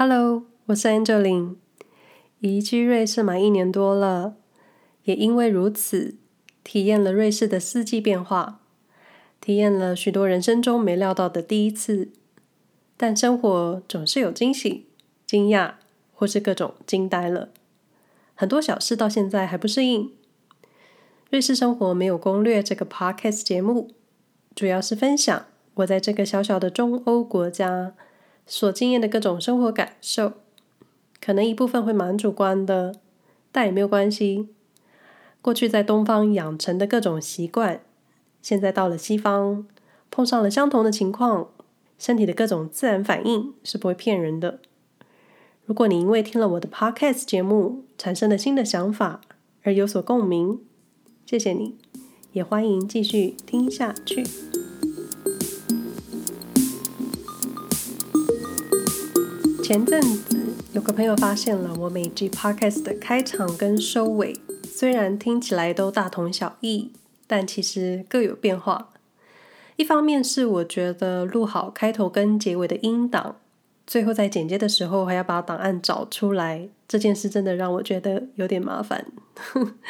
Hello，我是 Angeline，移居瑞士满一年多了，也因为如此，体验了瑞士的四季变化，体验了许多人生中没料到的第一次。但生活总是有惊喜、惊讶，或是各种惊呆了，很多小事到现在还不适应。瑞士生活没有攻略这个 Podcast 节目，主要是分享我在这个小小的中欧国家。所经验的各种生活感受，可能一部分会蛮主观的，但也没有关系。过去在东方养成的各种习惯，现在到了西方，碰上了相同的情况，身体的各种自然反应是不会骗人的。如果你因为听了我的 Podcast 节目，产生了新的想法而有所共鸣，谢谢你，也欢迎继续听下去。前阵子有个朋友发现了我每集 podcast 的开场跟收尾，虽然听起来都大同小异，但其实各有变化。一方面是我觉得录好开头跟结尾的音档，最后在剪接的时候还要把档案找出来，这件事真的让我觉得有点麻烦。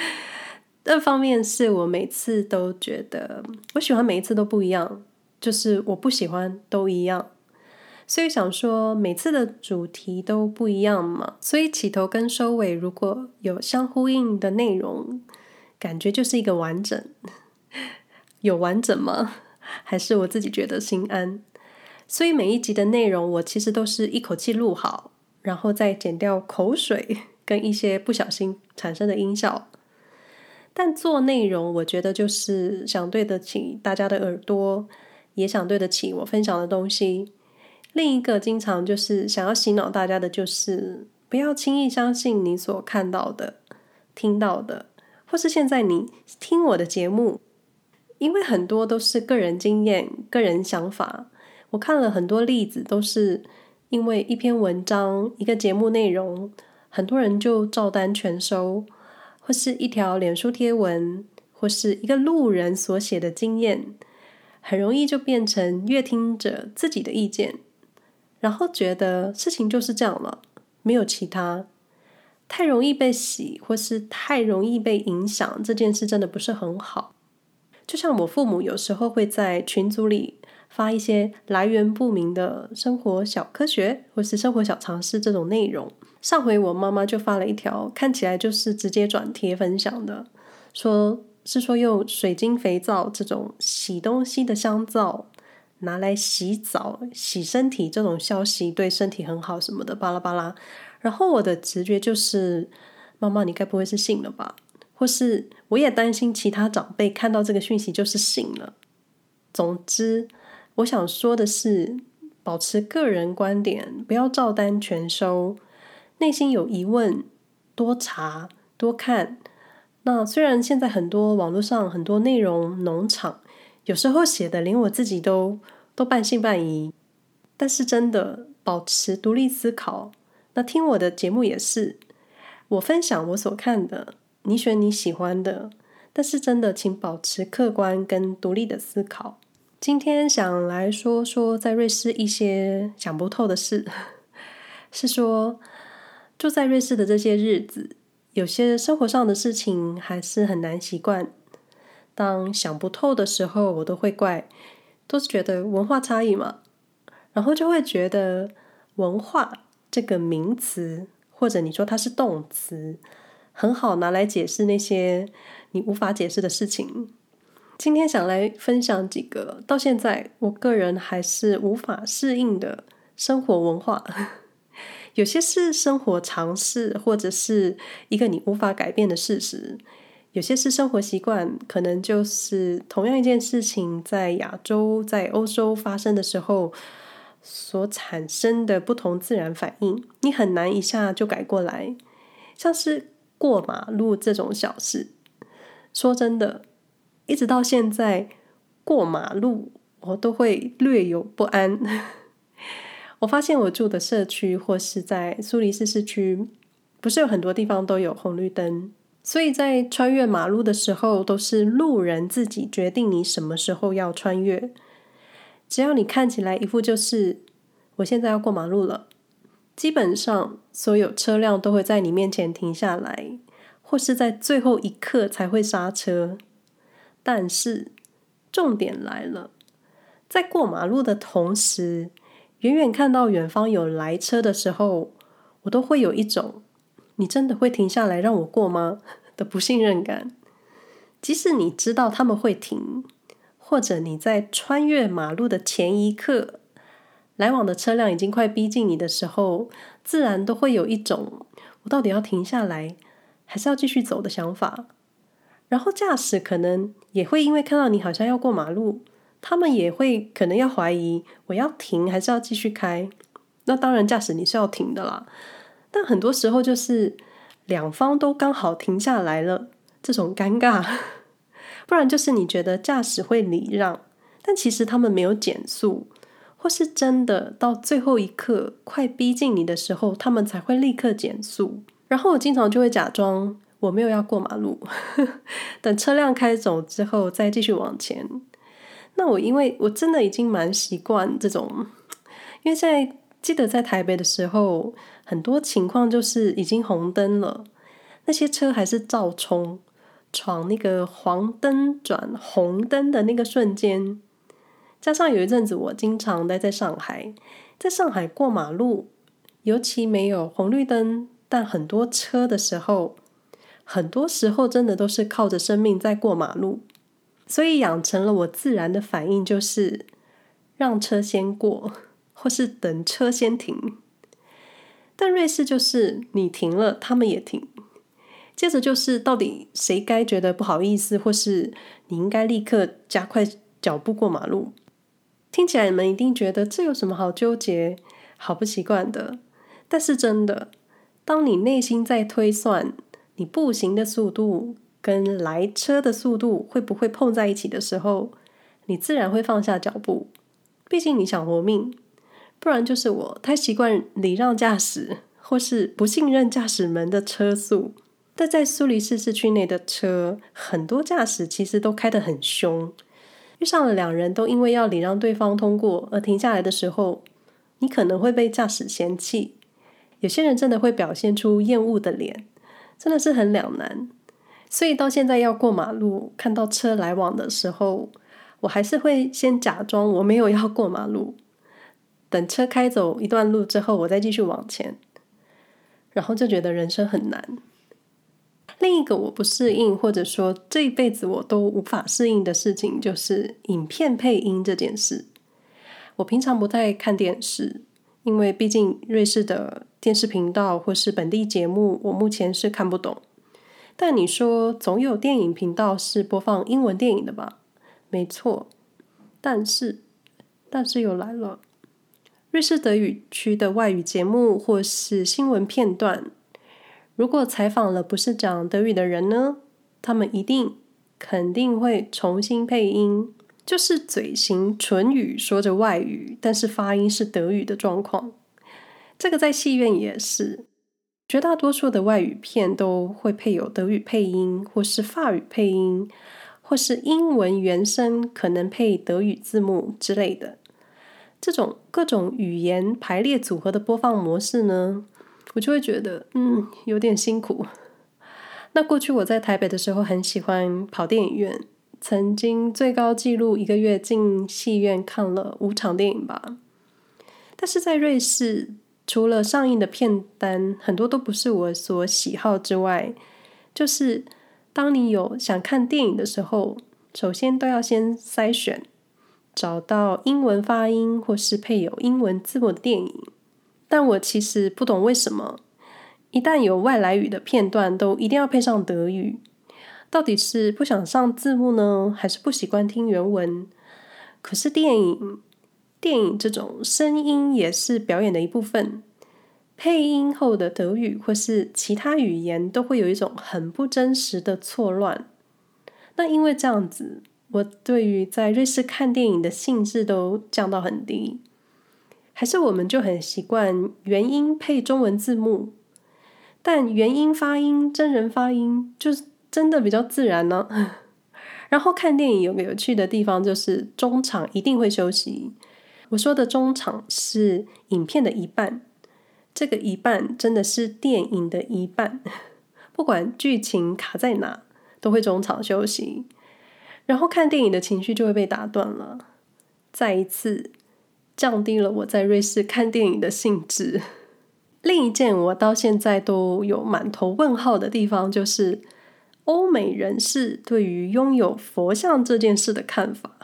二方面是我每次都觉得我喜欢每一次都不一样，就是我不喜欢都一样。所以想说，每次的主题都不一样嘛，所以起头跟收尾如果有相呼应的内容，感觉就是一个完整。有完整吗？还是我自己觉得心安？所以每一集的内容，我其实都是一口气录好，然后再剪掉口水 跟一些不小心产生的音效。但做内容，我觉得就是想对得起大家的耳朵，也想对得起我分享的东西。另一个经常就是想要洗脑大家的，就是不要轻易相信你所看到的、听到的，或是现在你听我的节目，因为很多都是个人经验、个人想法。我看了很多例子，都是因为一篇文章、一个节目内容，很多人就照单全收，或是一条脸书贴文，或是一个路人所写的经验，很容易就变成阅听者自己的意见。然后觉得事情就是这样了，没有其他，太容易被洗，或是太容易被影响，这件事真的不是很好。就像我父母有时候会在群组里发一些来源不明的生活小科学，或是生活小常识这种内容。上回我妈妈就发了一条，看起来就是直接转贴分享的，说是说用水晶肥皂这种洗东西的香皂。拿来洗澡、洗身体这种消息对身体很好什么的，巴拉巴拉。然后我的直觉就是，妈妈，你该不会是信了吧？或是我也担心其他长辈看到这个讯息就是信了。总之，我想说的是，保持个人观点，不要照单全收。内心有疑问，多查多看。那虽然现在很多网络上很多内容农场。有时候写的连我自己都都半信半疑，但是真的保持独立思考。那听我的节目也是，我分享我所看的，你选你喜欢的，但是真的请保持客观跟独立的思考。今天想来说说在瑞士一些想不透的事，是说住在瑞士的这些日子，有些生活上的事情还是很难习惯。当想不透的时候，我都会怪，都是觉得文化差异嘛，然后就会觉得文化这个名词，或者你说它是动词，很好拿来解释那些你无法解释的事情。今天想来分享几个到现在我个人还是无法适应的生活文化，有些是生活常识，或者是一个你无法改变的事实。有些是生活习惯，可能就是同样一件事情在亚洲、在欧洲发生的时候所产生的不同自然反应，你很难一下就改过来。像是过马路这种小事，说真的，一直到现在过马路我都会略有不安。我发现我住的社区或是在苏黎世市区，不是有很多地方都有红绿灯。所以在穿越马路的时候，都是路人自己决定你什么时候要穿越。只要你看起来一副就是我现在要过马路了，基本上所有车辆都会在你面前停下来，或是在最后一刻才会刹车。但是重点来了，在过马路的同时，远远看到远方有来车的时候，我都会有一种“你真的会停下来让我过吗”的不信任感。即使你知道他们会停，或者你在穿越马路的前一刻，来往的车辆已经快逼近你的时候，自然都会有一种“我到底要停下来，还是要继续走”的想法。然后驾驶可能也会因为看到你好像要过马路，他们也会可能要怀疑我要停还是要继续开。那当然，驾驶你是要停的啦。但很多时候就是两方都刚好停下来了，这种尴尬。不然就是你觉得驾驶会礼让，但其实他们没有减速。或是真的到最后一刻快逼近你的时候，他们才会立刻减速。然后我经常就会假装我没有要过马路，等车辆开走之后再继续往前。那我因为我真的已经蛮习惯这种，因为在记得在台北的时候，很多情况就是已经红灯了，那些车还是照冲，闯那个黄灯转红灯的那个瞬间。加上有一阵子，我经常待在上海，在上海过马路，尤其没有红绿灯，但很多车的时候，很多时候真的都是靠着生命在过马路，所以养成了我自然的反应，就是让车先过，或是等车先停。但瑞士就是你停了，他们也停，接着就是到底谁该觉得不好意思，或是你应该立刻加快脚步过马路。听起来你们一定觉得这有什么好纠结、好不习惯的。但是真的，当你内心在推算你步行的速度跟来车的速度会不会碰在一起的时候，你自然会放下脚步。毕竟你想活命，不然就是我太习惯礼让驾驶，或是不信任驾驶们的车速。但在苏黎世市区内的车，很多驾驶其实都开得很凶。遇上了两人都因为要礼让对方通过而停下来的时候，你可能会被驾驶嫌弃。有些人真的会表现出厌恶的脸，真的是很两难。所以到现在要过马路，看到车来往的时候，我还是会先假装我没有要过马路，等车开走一段路之后，我再继续往前。然后就觉得人生很难。另一个我不适应，或者说这一辈子我都无法适应的事情，就是影片配音这件事。我平常不太看电视，因为毕竟瑞士的电视频道或是本地节目，我目前是看不懂。但你说总有电影频道是播放英文电影的吧？没错，但是但是又来了，瑞士德语区的外语节目或是新闻片段。如果采访了不是讲德语的人呢？他们一定肯定会重新配音，就是嘴型唇语说着外语，但是发音是德语的状况。这个在戏院也是，绝大多数的外语片都会配有德语配音，或是法语配音，或是英文原声可能配德语字幕之类的。这种各种语言排列组合的播放模式呢，我就会觉得，嗯，有点辛苦。那过去我在台北的时候，很喜欢跑电影院，曾经最高纪录一个月进戏院看了五场电影吧。但是在瑞士，除了上映的片单很多都不是我所喜好之外，就是当你有想看电影的时候，首先都要先筛选，找到英文发音或是配有英文字幕的电影。但我其实不懂为什么，一旦有外来语的片段，都一定要配上德语。到底是不想上字幕呢，还是不习惯听原文？可是电影，电影这种声音也是表演的一部分，配音后的德语或是其他语言，都会有一种很不真实的错乱。那因为这样子，我对于在瑞士看电影的兴致都降到很低。还是我们就很习惯原音配中文字幕，但原音发音、真人发音就是真的比较自然呢。然后看电影有个有趣的地方，就是中场一定会休息。我说的中场是影片的一半，这个一半真的是电影的一半，不管剧情卡在哪，都会中场休息，然后看电影的情绪就会被打断了，再一次降低了我在瑞士看电影的兴致。另一件我到现在都有满头问号的地方，就是欧美人士对于拥有佛像这件事的看法。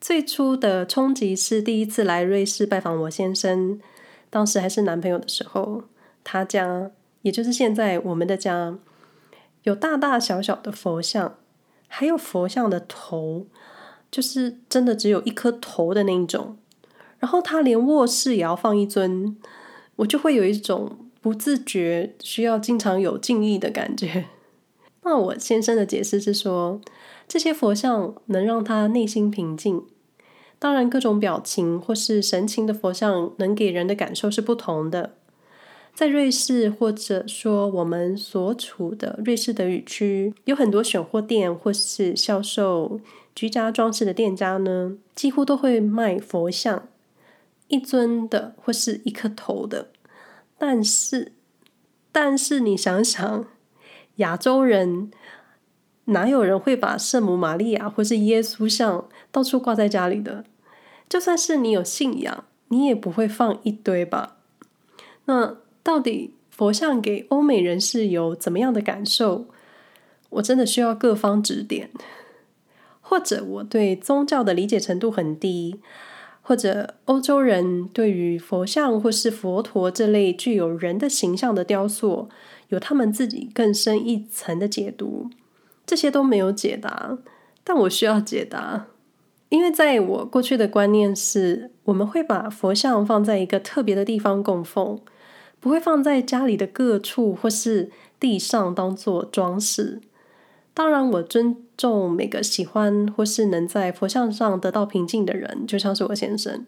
最初的冲击是第一次来瑞士拜访我先生，当时还是男朋友的时候，他家也就是现在我们的家，有大大小小的佛像，还有佛像的头，就是真的只有一颗头的那一种。然后他连卧室也要放一尊，我就会有一种不自觉需要经常有敬意的感觉。那我先生的解释是说，这些佛像能让他内心平静。当然，各种表情或是神情的佛像能给人的感受是不同的。在瑞士，或者说我们所处的瑞士德语区，有很多选货店或是销售居家装饰的店家呢，几乎都会卖佛像，一尊的或是一颗头的。但是，但是你想想，亚洲人。哪有人会把圣母玛利亚或是耶稣像到处挂在家里的？就算是你有信仰，你也不会放一堆吧？那到底佛像给欧美人士有怎么样的感受？我真的需要各方指点，或者我对宗教的理解程度很低，或者欧洲人对于佛像或是佛陀这类具有人的形象的雕塑，有他们自己更深一层的解读。这些都没有解答，但我需要解答，因为在我过去的观念是，我们会把佛像放在一个特别的地方供奉，不会放在家里的各处或是地上当做装饰。当然，我尊重每个喜欢或是能在佛像上得到平静的人，就像是我先生，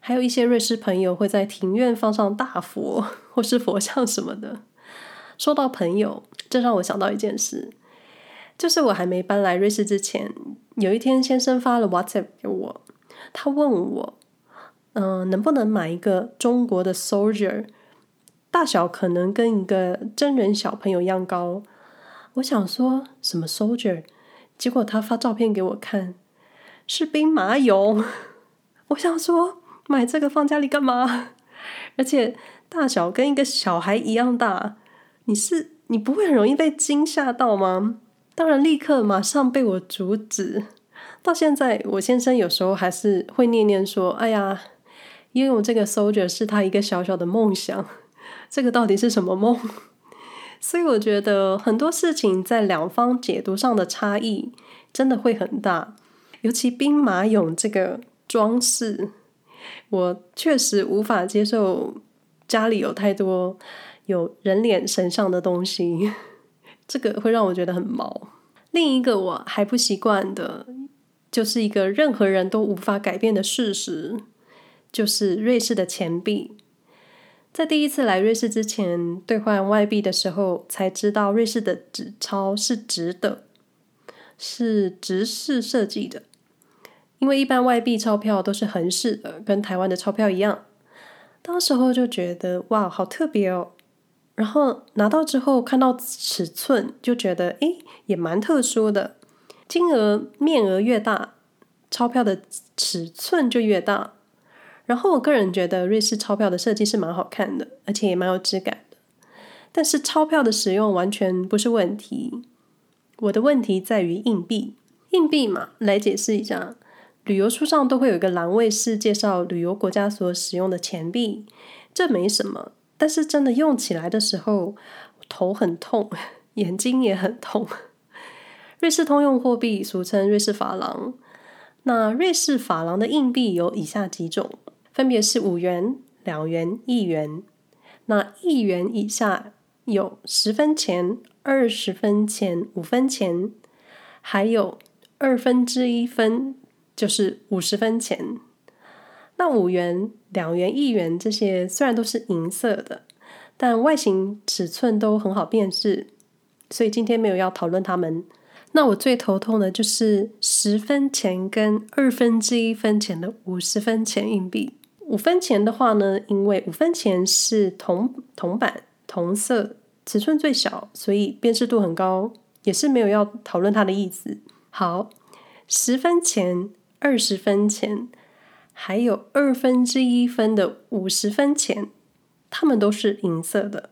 还有一些瑞士朋友会在庭院放上大佛或是佛像什么的。说到朋友，这让我想到一件事。就是我还没搬来瑞士之前，有一天先生发了 WhatsApp 给我，他问我，嗯、能不能买一个中国的 soldier，大小可能跟一个真人小朋友一样高。我想说什么 soldier，结果他发照片给我看，是兵马俑。我想说买这个放家里干嘛？而且大小跟一个小孩一样大，你是你不会很容易被惊吓到吗？当然，立刻马上被我阻止。到现在，我先生有时候还是会念念说：“哎呀，拥有这个 soldier 是他一个小小的梦想。”这个到底是什么梦？所以我觉得很多事情在两方解读上的差异真的会很大。尤其兵马俑这个装饰，我确实无法接受家里有太多有人脸神像的东西。这个会让我觉得很毛。另一个我还不习惯的，就是一个任何人都无法改变的事实，就是瑞士的钱币。在第一次来瑞士之前，兑换外币的时候，才知道瑞士的纸钞是直的，是直式设计的。因为一般外币钞票都是横式的，跟台湾的钞票一样。当时候就觉得哇，好特别哦。然后拿到之后看到尺寸，就觉得诶，也蛮特殊的。金额面额越大，钞票的尺寸就越大。然后我个人觉得瑞士钞票的设计是蛮好看的，而且也蛮有质感的。但是钞票的使用完全不是问题，我的问题在于硬币。硬币嘛，来解释一下，旅游书上都会有一个栏位是介绍旅游国家所使用的钱币，这没什么。但是真的用起来的时候，头很痛，眼睛也很痛。瑞士通用货币俗称瑞士法郎，那瑞士法郎的硬币有以下几种，分别是五元、两元、一元。那一元以下有十分钱、二十分钱、五分钱，还有二分之一分，就是五十分钱。那五元、两元、一元这些虽然都是银色的，但外形尺寸都很好辨识，所以今天没有要讨论它们。那我最头痛的就是十分钱跟二分之一分钱的五十分钱硬币。五分钱的话呢，因为五分钱是铜铜板铜色，尺寸最小，所以辨识度很高，也是没有要讨论它的意思。好，十分钱、二十分钱，还有二分之一分的五十分钱，它们都是银色的。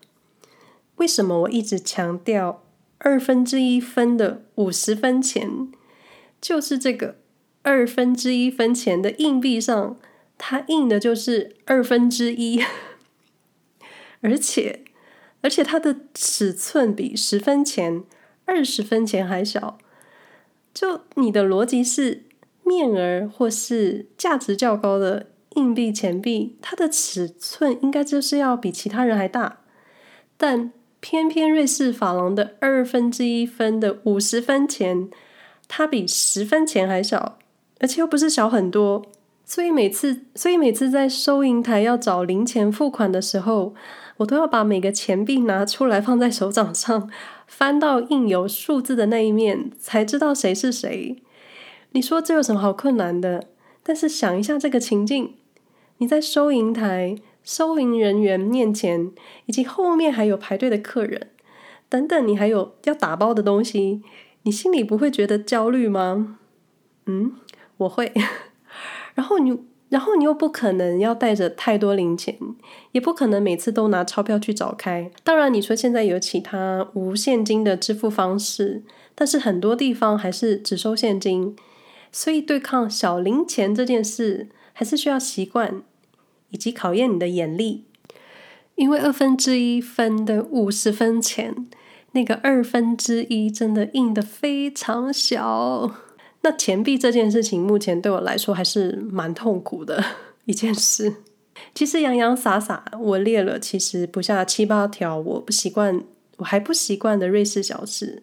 为什么我一直强调二分之一分的五十分钱？就是这个二分之一分钱的硬币上，它印的就是二分之一，而且而且它的尺寸比十分钱、二十分钱还小。就你的逻辑是，面额或是价值较高的硬币钱币，它的尺寸应该就是要比其他人还大，但。偏偏瑞士法郎的二分之一分的五十分钱，它比十分钱还小，而且又不是小很多，所以每次，所以每次在收银台要找零钱付款的时候，我都要把每个钱币拿出来放在手掌上，翻到印有数字的那一面，才知道谁是谁。你说这有什么好困难的？但是想一下这个情境，你在收银台。收银人员面前，以及后面还有排队的客人，等等，你还有要打包的东西，你心里不会觉得焦虑吗？嗯，我会。然后你，然后你又不可能要带着太多零钱，也不可能每次都拿钞票去找开。当然，你说现在有其他无现金的支付方式，但是很多地方还是只收现金，所以对抗小零钱这件事，还是需要习惯。以及考验你的眼力，因为二分之一分的五十分钱，那个二分之一真的印的非常小。那钱币这件事情，目前对我来说还是蛮痛苦的一件事。其实洋洋洒洒，我列了其实不下七八条我不习惯，我还不习惯的瑞士小事。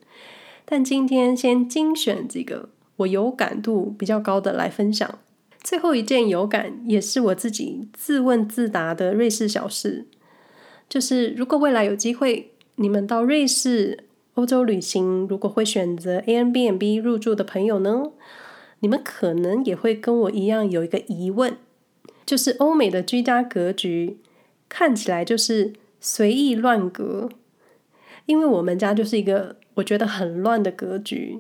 但今天先精选几个我有感度比较高的来分享。最后一件有感，也是我自己自问自答的瑞士小事，就是如果未来有机会，你们到瑞士、欧洲旅行，如果会选择 Airbnb 入住的朋友呢，你们可能也会跟我一样有一个疑问，就是欧美的居家格局看起来就是随意乱格，因为我们家就是一个我觉得很乱的格局。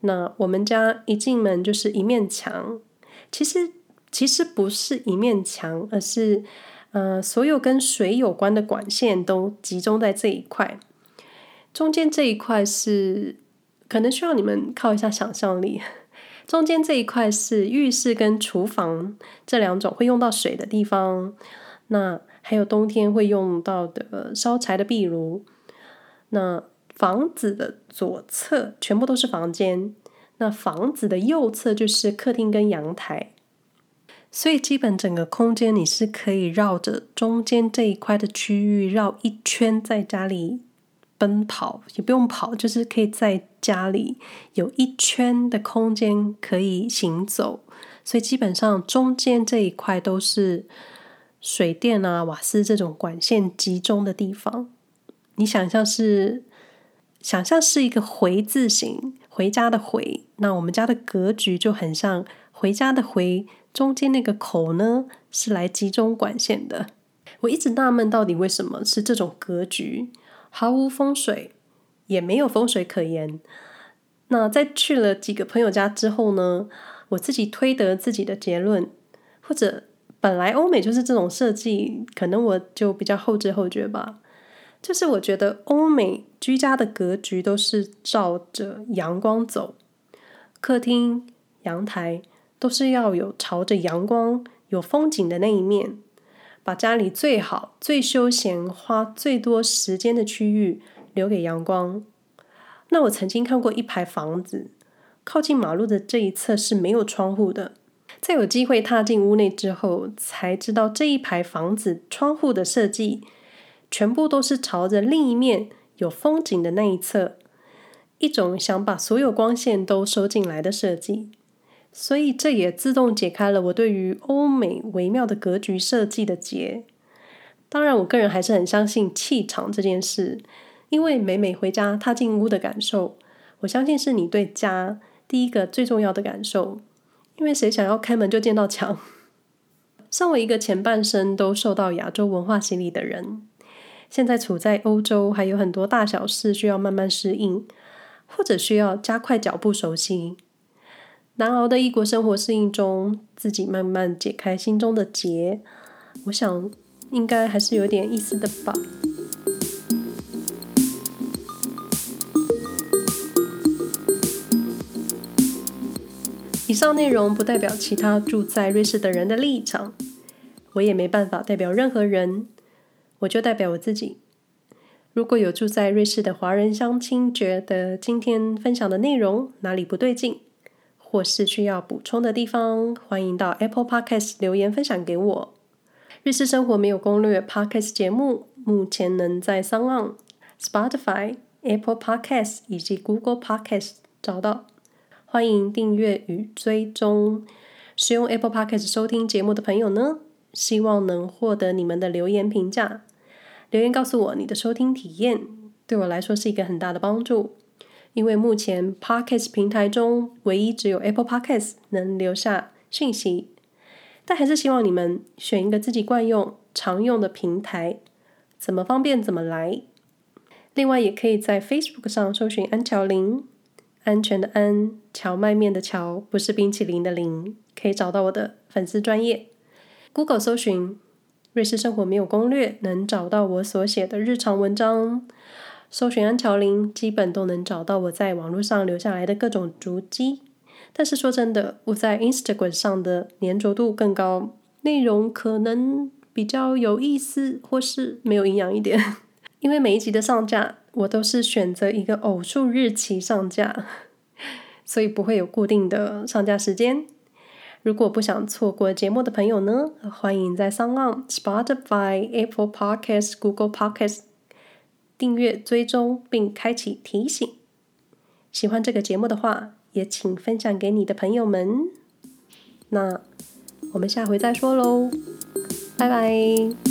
那我们家一进门就是一面墙。其实其实不是一面墙，而是呃，所有跟水有关的管线都集中在这一块。中间这一块是可能需要你们靠一下想象力。中间这一块是浴室跟厨房这两种会用到水的地方。那还有冬天会用到的烧柴的壁炉。那房子的左侧全部都是房间。那房子的右侧就是客厅跟阳台，所以基本整个空间你是可以绕着中间这一块的区域绕一圈，在家里奔跑，也不用跑，就是可以在家里有一圈的空间可以行走。所以基本上中间这一块都是水电啊、瓦斯这种管线集中的地方。你想象是，想象是一个回字形。回家的回，那我们家的格局就很像回家的回，中间那个口呢是来集中管线的。我一直纳闷，到底为什么是这种格局，毫无风水，也没有风水可言。那在去了几个朋友家之后呢，我自己推得自己的结论，或者本来欧美就是这种设计，可能我就比较后知后觉吧。就是我觉得欧美居家的格局都是照着阳光走，客厅、阳台都是要有朝着阳光、有风景的那一面，把家里最好、最休闲、花最多时间的区域留给阳光。那我曾经看过一排房子，靠近马路的这一侧是没有窗户的，在有机会踏进屋内之后，才知道这一排房子窗户的设计。全部都是朝着另一面有风景的那一侧，一种想把所有光线都收进来的设计。所以这也自动解开了我对于欧美微妙的格局设计的结。当然，我个人还是很相信气场这件事，因为每每回家踏进屋的感受，我相信是你对家第一个最重要的感受。因为谁想要开门就见到墙？身为一个前半生都受到亚洲文化洗礼的人，现在处在欧洲，还有很多大小事需要慢慢适应，或者需要加快脚步熟悉。难熬的异国生活适应中，自己慢慢解开心中的结，我想应该还是有点意思的吧。以上内容不代表其他住在瑞士的人的立场，我也没办法代表任何人，我就代表我自己。如果有住在瑞士的华人乡亲觉得今天分享的内容哪里不对劲，或是需要补充的地方，欢迎到 Apple Podcast 留言分享给我。日式生活没有攻略 Podcast 节目目前能在 SoundOn、Spotify、Apple Podcast 以及 Google Podcast 找到。欢迎订阅与追踪。使用 Apple Podcast 收听节目的朋友呢，希望能获得你们的留言评价。留言告诉我你的收听体验，对我来说是一个很大的帮助。因为目前 Podcast 平台中唯一只有 Apple Podcast 能留下讯息，但还是希望你们选一个自己惯用、常用的平台，怎么方便怎么来。另外，也可以在 Facebook 上搜寻安乔林。安全的安，荞麦面的荞，不是冰淇淋的淋，可以找到我的粉丝专业。Google 搜寻“瑞士生活没有攻略”，能找到我所写的日常文章。搜寻安乔林，基本都能找到我在网络上留下来的各种足迹。但是说真的，我在 Instagram 上的黏着度更高，内容可能比较有意思，或是没有营养一点。因为每一集的上架，我都是选择一个偶数日期上架，所以不会有固定的上架时间。如果不想错过节目的朋友呢，欢迎在 SoundOn、Spotify、Apple Podcasts、Google Podcasts 订阅、追踪并开启提醒。喜欢这个节目的话，也请分享给你的朋友们。那我们下回再说喽，拜拜。